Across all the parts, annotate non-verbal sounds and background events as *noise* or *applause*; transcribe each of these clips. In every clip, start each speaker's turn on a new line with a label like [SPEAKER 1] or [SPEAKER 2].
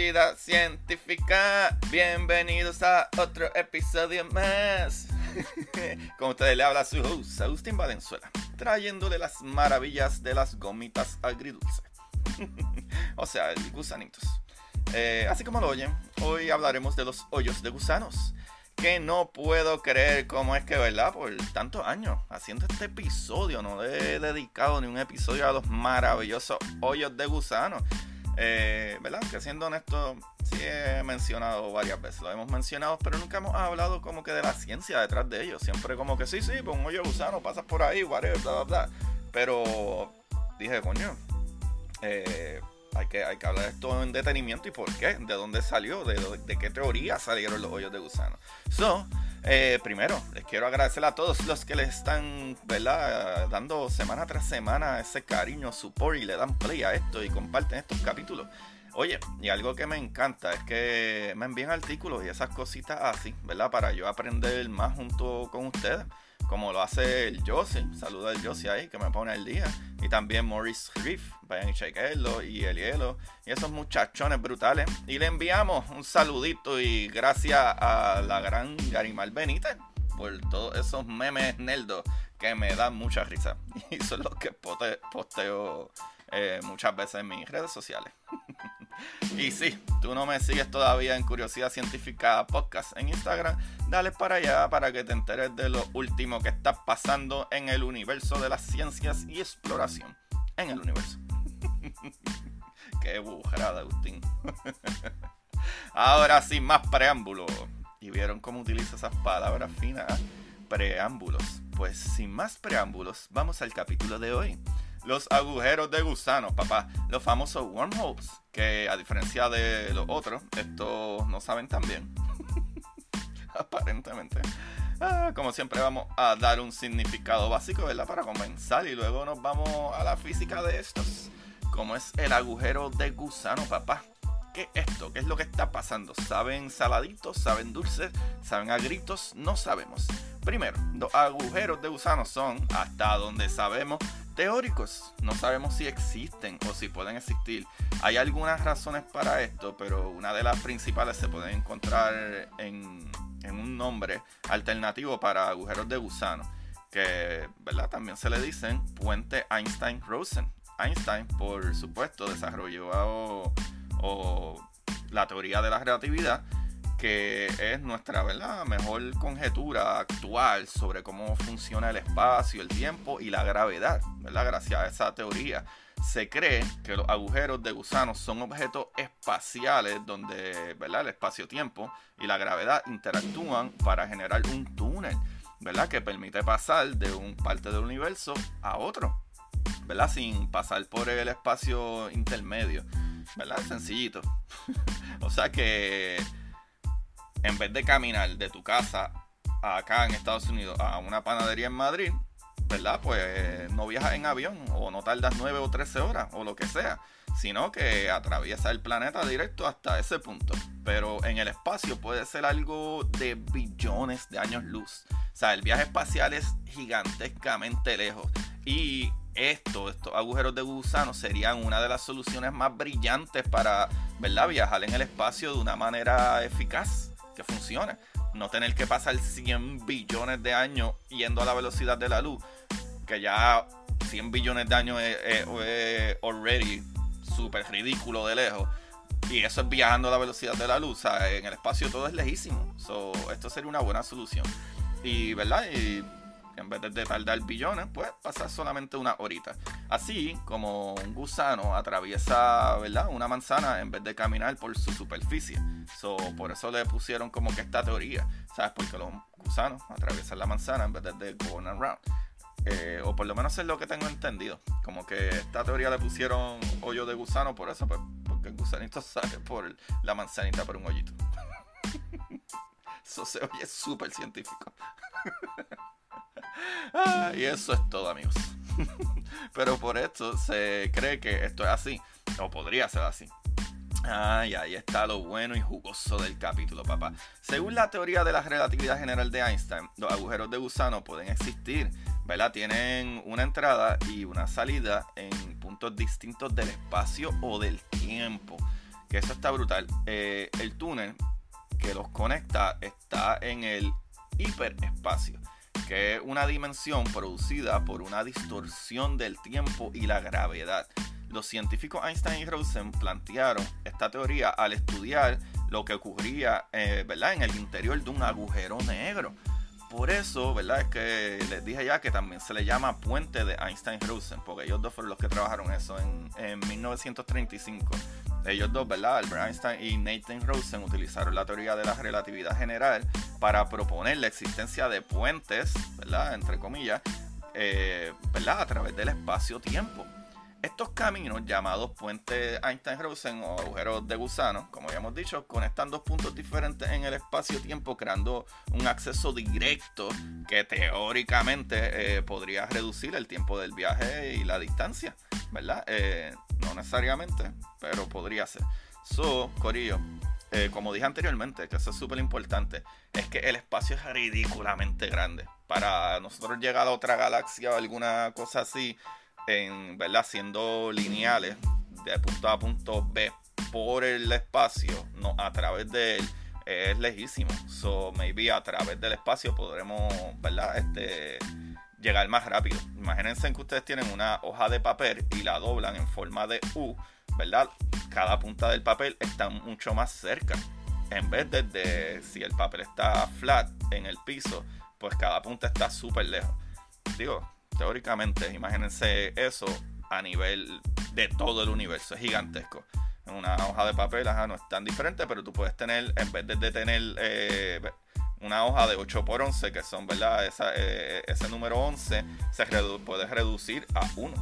[SPEAKER 1] Curiosidad Científica. Bienvenidos a otro episodio más. *laughs* Como ustedes le habla su host, Agustín Valenzuela, trayéndole las maravillas de las gomitas agridulces. *laughs* o sea, gusanitos. Eh, así como lo oyen, hoy hablaremos de los hoyos de gusanos. Que no puedo creer cómo es que, ¿verdad? Por tantos años haciendo este episodio, no le he dedicado ni un episodio a los maravillosos hoyos de gusanos. Eh, ¿Verdad? Que siendo honesto, sí he mencionado varias veces, lo hemos mencionado, pero nunca hemos hablado como que de la ciencia detrás de ellos. Siempre como que sí, sí, pues un hoyo gusano, pasas por ahí, whatever, bla, bla, bla. Pero dije, coño, eh, hay que, hay que hablar de esto en detenimiento y por qué, de dónde salió, de, de qué teoría salieron los hoyos de gusano. So, eh, primero, les quiero agradecer a todos los que le están, ¿verdad? Dando semana tras semana ese cariño, support y le dan play a esto y comparten estos capítulos. Oye, y algo que me encanta es que me envían artículos y esas cositas así, ¿verdad? Para yo aprender más junto con ustedes como lo hace el Josie. Saluda al Josie ahí que me pone el día. Y también Maurice Riff. Vayan y chequenlo. Y el hielo. Y esos muchachones brutales. Y le enviamos un saludito y gracias a la gran Garimal Benítez por todos esos memes nerdos que me dan mucha risa. *laughs* Y son los que posteo eh, muchas veces en mis redes sociales. *laughs* y si tú no me sigues todavía en Curiosidad Científica Podcast en Instagram, dale para allá para que te enteres de lo último que está pasando en el universo de las ciencias y exploración. En el universo. *laughs* Qué bujarada, Agustín. *laughs* Ahora sin más preámbulo. ¿Y vieron cómo utiliza esas palabras finas? Preámbulos. Pues sin más preámbulos, vamos al capítulo de hoy. Los agujeros de gusano, papá. Los famosos wormholes. Que a diferencia de los otros, estos no saben tan bien. *laughs* Aparentemente. Ah, como siempre vamos a dar un significado básico, ¿verdad? Para comenzar y luego nos vamos a la física de estos. Como es el agujero de gusano, papá. ¿Qué es esto? ¿Qué es lo que está pasando? ¿Saben saladitos? ¿Saben dulces? ¿Saben agritos? No sabemos. Primero, los agujeros de gusano son, hasta donde sabemos, teóricos. No sabemos si existen o si pueden existir. Hay algunas razones para esto, pero una de las principales se puede encontrar en, un nombre alternativo para agujeros de gusano, que ¿verdad? también se le dicen puente Einstein-Rosen. Einstein, por supuesto, desarrolló la teoría de la relatividad, que es nuestra mejor conjetura actual sobre cómo funciona el espacio, el tiempo y la gravedad, ¿verdad? Gracias a esa teoría. Se cree que los agujeros de gusano son objetos espaciales donde el espacio-tiempo y la gravedad interactúan para generar un túnel. Que permite pasar de un parte del universo a otro, ¿verdad? Sin pasar por el espacio intermedio, ¿verdad? Sencillito. *laughs* o sea que en vez de caminar de tu casa acá en Estados Unidos a una panadería en Madrid, ¿verdad? Pues no viajas en avión o no tardas 9 o 13 horas o lo que sea, sino que atraviesa el planeta directo hasta ese punto. Pero en el espacio puede ser algo de billones de años luz. O sea, el viaje espacial es gigantescamente lejos. Y esto, estos agujeros de gusano serían una de las soluciones más brillantes para, ¿verdad? Viajar en el espacio de una manera eficaz, que funcione. No tener que pasar 100 billones de años yendo a la velocidad de la luz, que ya 100 billones de años es, already súper ridículo de lejos. Y eso es viajando a la velocidad de la luz. en el espacio todo es lejísimo. So, esto sería una buena solución. Y, ¿verdad? Y en vez de tardar billones, pues pasa solamente una horita. Así como un gusano atraviesa, ¿verdad? Una manzana en vez de caminar por su superficie. So, por eso le pusieron como que esta teoría, ¿sabes? Porque los gusanos atraviesan la manzana en vez de going around. Eh, o por lo menos es lo que tengo entendido. Como que esta teoría le pusieron hoyo de gusano por eso, pues, porque el gusanito *laughs* sale por la manzanita por un hoyito. *laughs* eso se oye súper científico. *laughs* Ah, y eso es todo, amigos. *laughs* Pero por esto se cree que esto es así, o podría ser así. Ay, ahí está lo bueno y jugoso del capítulo, papá. Según la teoría de la relatividad general de Einstein, los agujeros de gusano pueden existir, ¿verdad? Tienen una entrada y una salida en puntos distintos del espacio o del tiempo. Que eso está brutal. Eh, el túnel que los conecta está en el hiperespacio que es una dimensión producida por una distorsión del tiempo y la gravedad. Los científicos Einstein y Rosen plantearon esta teoría al estudiar lo que ocurría eh, ¿verdad? en el interior de un agujero negro. Por eso, ¿verdad? Es que les dije ya que también se le llama puente de Einstein-Rosen, porque ellos dos fueron los que trabajaron eso en, en 1935 ellos dos, ¿verdad? Albert Einstein y Nathan Rosen utilizaron la teoría de la relatividad general para proponer la existencia de puentes, ¿verdad? Entre comillas, eh, ¿verdad? A través del espacio-tiempo. Estos caminos, llamados puentes Einstein-Rosen o agujeros de gusano, como habíamos dicho, conectan dos puntos diferentes en el espacio-tiempo, creando un acceso directo que teóricamente eh, podría reducir el tiempo del viaje y la distancia, ¿verdad? Eh, no necesariamente, pero podría ser. So, Corillo, eh, como dije anteriormente, que eso es súper importante, es que el espacio es ridículamente grande. Para nosotros llegar a otra galaxia o alguna cosa así, en, ¿verdad? Siendo lineales de punto A punto B por el espacio, no a través de él, es lejísimo. So, maybe a través del espacio podremos, ¿verdad? Este, llegar más rápido. Imagínense que ustedes tienen una hoja de papel y la doblan en forma de U, ¿verdad? Cada punta del papel está mucho más cerca. En vez de, si el papel está flat en el piso, pues cada punta está súper lejos. Digo, teóricamente, imagínense eso a nivel de todo el universo, es gigantesco. En una hoja de papel, ajá, no es tan diferente, pero tú puedes tener, en vez de, tener eh, una hoja de 8 por 11, que son, ¿verdad? Eh, ese número 11 se puede reducir a 1,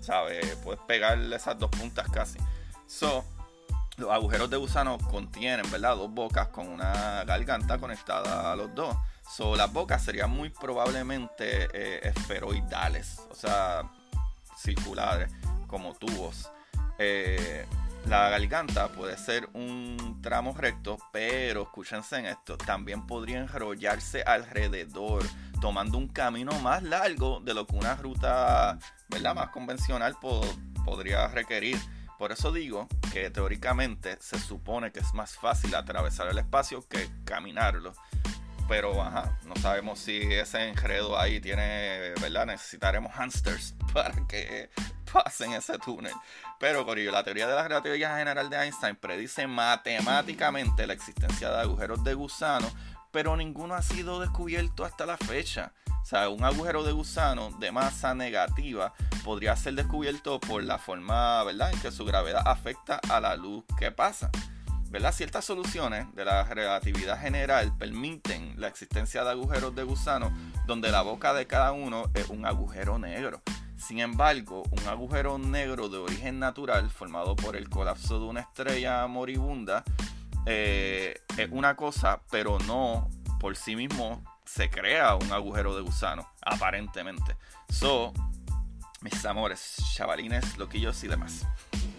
[SPEAKER 1] ¿sabes? Puedes pegarle esas dos puntas casi. So, los agujeros de gusano contienen, ¿verdad? Dos bocas con una garganta conectada a los dos. So, las bocas serían muy probablemente eh, esferoidales, o sea, circulares, como tubos. Eh, la garganta puede ser un tramo recto, pero escúchense en esto, también podría enrollarse alrededor, tomando un camino más largo de lo que una ruta ¿verdad? más convencional podría requerir. Por eso digo que teóricamente se supone que es más fácil atravesar el espacio que caminarlo pero ajá, no sabemos si ese enredo ahí tiene, ¿verdad? Necesitaremos hamsters *laughs* para que pasen ese túnel. Pero, Corillo, la teoría de la relatividad general de Einstein predice matemáticamente la existencia de agujeros de gusano, pero ninguno ha sido descubierto hasta la fecha. O sea, un agujero de gusano de masa negativa podría ser descubierto por la forma, ¿verdad?, en que su gravedad afecta a la luz que pasa. ¿verdad? Ciertas soluciones de la relatividad general permiten la existencia de agujeros de gusano donde la boca de cada uno es un agujero negro. Sin embargo, un agujero negro de origen natural formado por el colapso de una estrella moribunda eh, es una cosa, pero no por sí mismo se crea un agujero de gusano, aparentemente. So, mis amores, chavalines, loquillos y demás.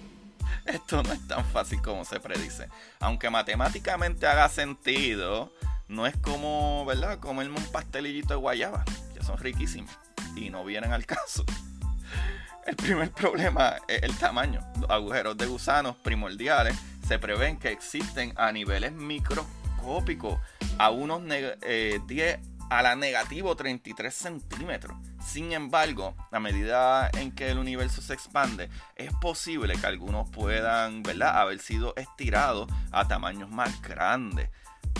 [SPEAKER 1] *laughs* Esto no es tan fácil como se predice. Aunque matemáticamente haga sentido, no es como, ¿verdad? Comerme un pastelillito de guayaba, que son riquísimos y no vienen al *laughs* caso. El primer problema es el tamaño. Los agujeros de gusanos primordiales se prevén que existen a niveles microscópicos, a unos 10 eh, a la negativo 33 centímetros. Sin embargo, a medida en que el universo se expande, es posible que algunos puedan, ¿verdad?, haber sido estirados a tamaños más grandes.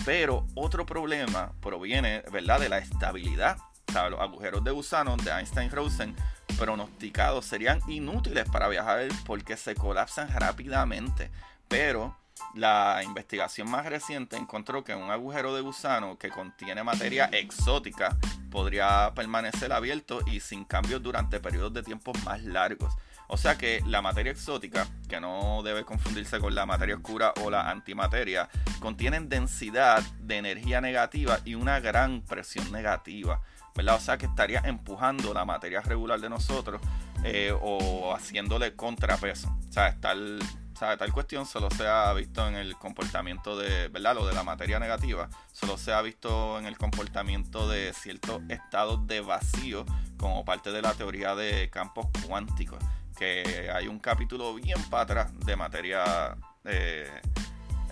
[SPEAKER 1] Pero otro problema proviene, ¿verdad?, de la estabilidad. O los agujeros de gusano de Einstein-Rosen pronosticados serían inútiles para viajar porque se colapsan rápidamente. Pero la investigación más reciente encontró que un agujero de gusano que contiene materia exótica podría permanecer abierto y sin cambios durante periodos de tiempo más largos. O sea que la materia exótica, que no debe confundirse con la materia oscura o la antimateria, contienen densidad de energía negativa y una gran presión negativa. ¿verdad? O sea que estaría empujando la materia regular de nosotros eh, o haciéndole contrapeso. O sea, tal, tal cuestión solo se ha visto en el comportamiento de, ¿verdad? Lo de la materia negativa, solo se ha visto en el comportamiento de ciertos estados de vacío como parte de la teoría de campos cuánticos que hay un capítulo bien para atrás de materia, eh,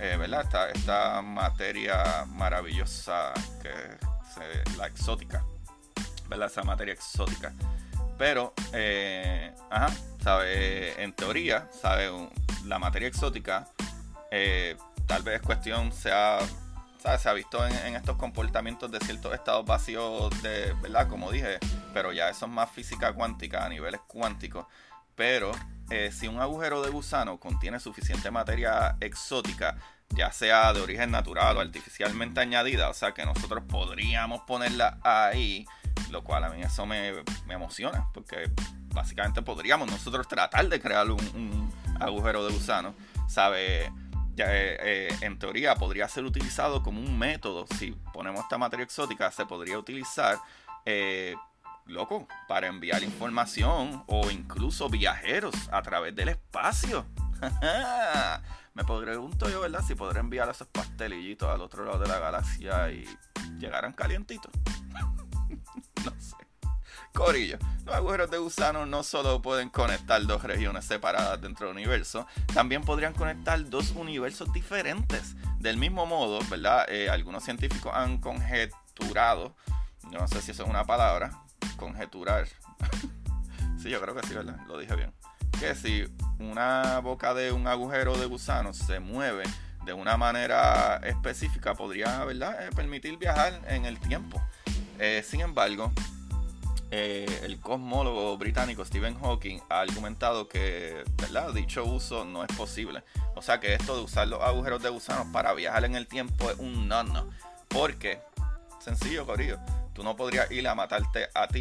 [SPEAKER 1] eh, ¿verdad? Esta, materia maravillosa, que es la exótica, ¿verdad? Esa materia exótica. Pero, eh, ajá, ¿sabe? En teoría, ¿sabe? La materia exótica, tal vez cuestión sea se ha visto en, en, estos comportamientos de ciertos estados vacíos de, ¿verdad? Como dije, pero ya eso es más física cuántica a niveles cuánticos. Pero eh, si un agujero de gusano contiene suficiente materia exótica, ya sea de origen natural o artificialmente añadida, o sea que nosotros podríamos ponerla ahí, lo cual a mí eso me, emociona, porque básicamente podríamos nosotros tratar de crear un, agujero de gusano, ¿sabe? Ya, eh, eh, en teoría podría ser utilizado como un método, si ponemos esta materia exótica, se podría utilizar loco, para enviar información o incluso viajeros a través del espacio. *laughs* Me pregunto yo, ¿verdad? Si podré enviar esos pastelillitos al otro lado de la galaxia y llegaran calientitos. *laughs* no sé. Corillo, los agujeros de gusano no solo pueden conectar dos regiones separadas dentro del universo, también podrían conectar dos universos diferentes. Del mismo modo, ¿verdad? Eh, algunos científicos han conjeturado, no sé si eso es una palabra, conjeturar. *laughs* sí, yo creo que sí, ¿verdad? Lo dije bien. Que si una boca de un agujero de gusano se mueve de una manera específica, podría, ¿verdad?, eh, permitir viajar en el tiempo. Eh, sin embargo, eh, el cosmólogo británico Stephen Hawking ha argumentado que ¿verdad? dicho uso no es posible. O sea que esto de usar los agujeros de gusano para viajar en el tiempo es un no-no. Porque, sencillo, Corillo, tú no podrías ir a matarte a ti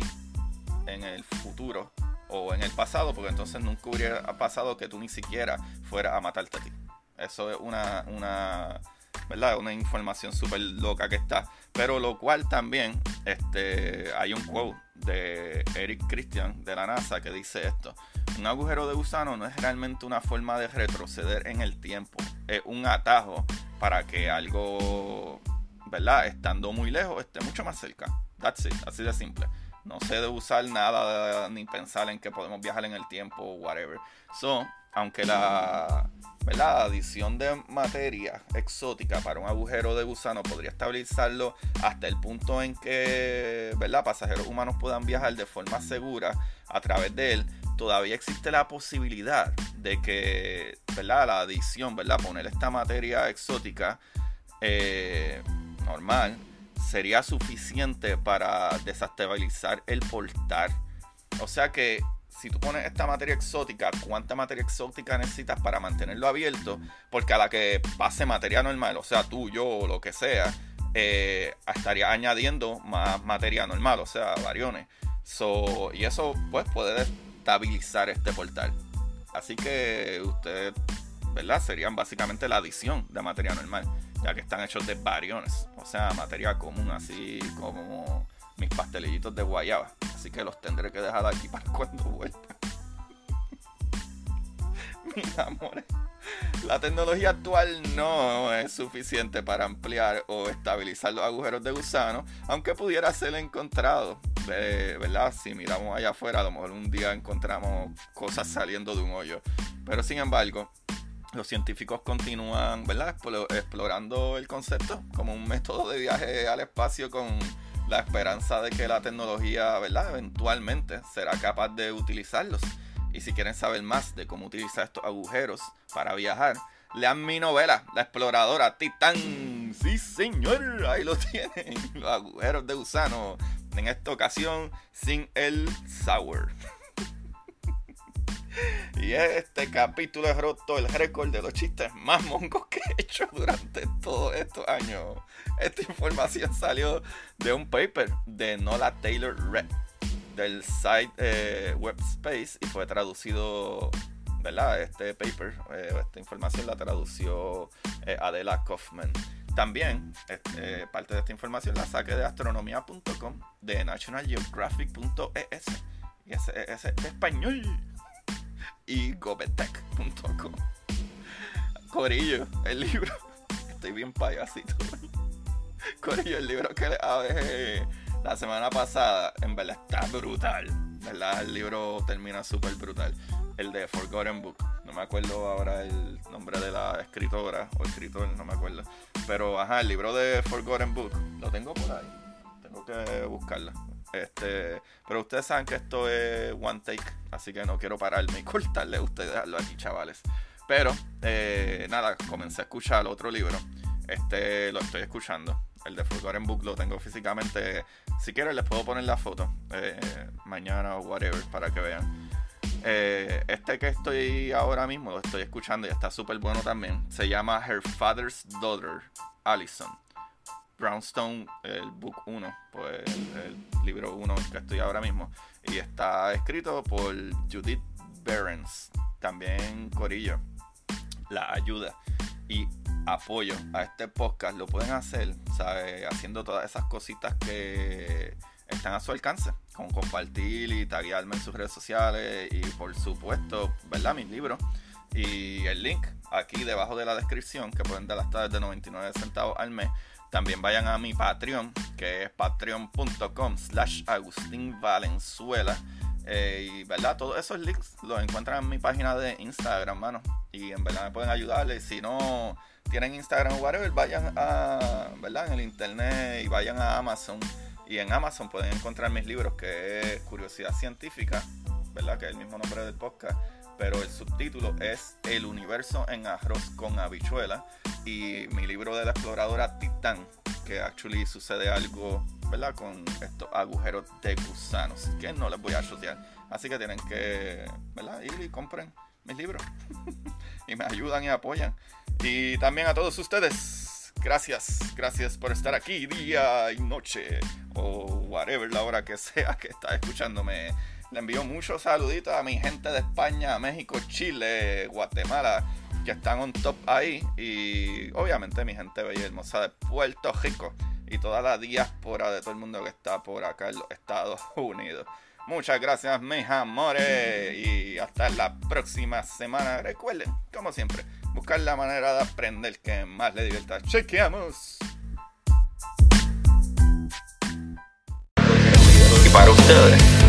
[SPEAKER 1] en el futuro o en el pasado, porque entonces nunca hubiera pasado que tú ni siquiera fueras a matarte a ti. Eso es una, una, ¿verdad? una información súper loca que está. Pero lo cual también este, hay un quote de Eric Christian de la NASA que dice esto. Un agujero de gusano no es realmente una forma de retroceder en el tiempo. Es un atajo para que algo, ¿verdad? Estando muy lejos, esté mucho más cerca. That's así de simple. No sé de usar nada ni pensar en que podemos viajar en el tiempo o whatever. So, aunque la, ¿verdad? adición de materia exótica para un agujero de gusano podría estabilizarlo hasta el punto en que ¿verdad? pasajeros humanos puedan viajar de forma segura a través de él, todavía existe la posibilidad de que la adición, ¿verdad? poner esta materia exótica eh, normal sería suficiente para desestabilizar el portal. O sea que si tú pones esta materia exótica, ¿cuánta materia exótica necesitas para mantenerlo abierto? Porque a la que pase materia normal, o sea, tú, yo o lo que sea, eh, estaría añadiendo más materia normal, o sea, variones. Y eso pues puede destabilizar este portal. Así que ustedes, ¿verdad? Serían básicamente la adición de materia normal ya que están hechos de bariones, o sea, materia común, así como mis pastelillitos de guayaba. Así que los tendré que dejar aquí *laughs* para cuando vuelva. *laughs* Mis amores, la tecnología actual no es suficiente para ampliar o estabilizar los agujeros de gusano, aunque pudiera ser encontrado. ¿Verdad? Si miramos allá afuera, a lo mejor un día encontramos cosas saliendo de un hoyo. Pero sin embargo, los científicos continúan ¿verdad? explorando el concepto como un método de viaje al espacio con la esperanza de que la tecnología, ¿verdad? Eventualmente será capaz de utilizarlos. Y si quieren saber más de cómo utilizar estos agujeros para viajar, lean mi novela, La Exploradora Titán. Sí, señor, ahí lo *laughs* tienen. Los agujeros de gusano. En esta ocasión sin el sour. *laughs* Y este capítulo he roto el récord de los chistes más mongos que he hecho durante todos estos años. Esta información salió de un paper de Nola Taylor Red del site eh, Webspace y fue traducido, ¿verdad? Este paper, eh, esta información la tradució eh, Adela Kaufman. También este, parte de esta información la saqué de astronomía.com, de nationalgeographic.es y ese es español y gobetech.com. Corillo, el libro. *laughs* Estoy bien payasito. Corillo, el libro que hablé la semana pasada, en verdad está brutal. ¿Verdad? El libro termina súper brutal. El de Forgotten Book. No me acuerdo ahora el nombre de la escritora o escritor, no me acuerdo. Pero ajá, el libro de Forgotten Book lo tengo por ahí. Tengo que buscarla. Este, pero ustedes saben que esto es one take, así que no quiero pararme y *laughs* cortarle a ustedes dejarlo aquí, chavales. Pero, eh, nada, comencé a escuchar otro libro. Este lo estoy escuchando. El de Forgotten Book lo tengo físicamente. Si quieren, les puedo poner la foto eh, mañana o whatever para que vean. Eh, este que estoy ahora mismo, lo estoy escuchando y está súper bueno también. Se llama Her Father's Daughter, Allison. Brownstone, el book 1, pues el, libro 1 que estoy ahora mismo. Y está escrito por Judith Behrens, también Corillo. La ayuda y apoyo a este podcast lo pueden hacer, ¿sabe? Haciendo todas esas cositas que están a su alcance, como compartir y taguearme en sus redes sociales y por supuesto, ¿verdad? Mis libros y el link aquí debajo de la descripción que pueden dar hasta de 99 centavos al mes también vayan a mi Patreon, que es patreon.com slash Agustín Valenzuela. Eh, y verdad, todos esos links los encuentran en mi página de Instagram, mano. Y en verdad me pueden ayudarles. Si no tienen Instagram o whatever, vayan a, ¿verdad? En el internet y vayan a Amazon. Y en Amazon pueden encontrar mis libros, que es Curiosidad Científica, ¿verdad? Que es el mismo nombre del podcast pero el subtítulo es El universo en arroz con habichuela y mi libro de la exploradora Titán, que actually sucede algo, ¿verdad? Con estos agujeros de gusanos, que no les voy a asociar. Así que tienen que, ¿verdad? Ir y compren mis libros *laughs* y me ayudan y apoyan. Y también a todos ustedes, gracias, gracias por estar aquí día y noche o whatever la hora que sea que está escuchándome le envío muchos saluditos a mi gente de España, México, Chile, Guatemala, que están on top ahí. Y obviamente mi gente bella y hermosa de Puerto Rico. Y toda la diáspora de todo el mundo que está por acá en los Estados Unidos. Muchas gracias, mis amores. Y hasta la próxima semana. Recuerden, como siempre, buscar la manera de aprender que más le divierta. Chequeamos.
[SPEAKER 2] Y para ustedes.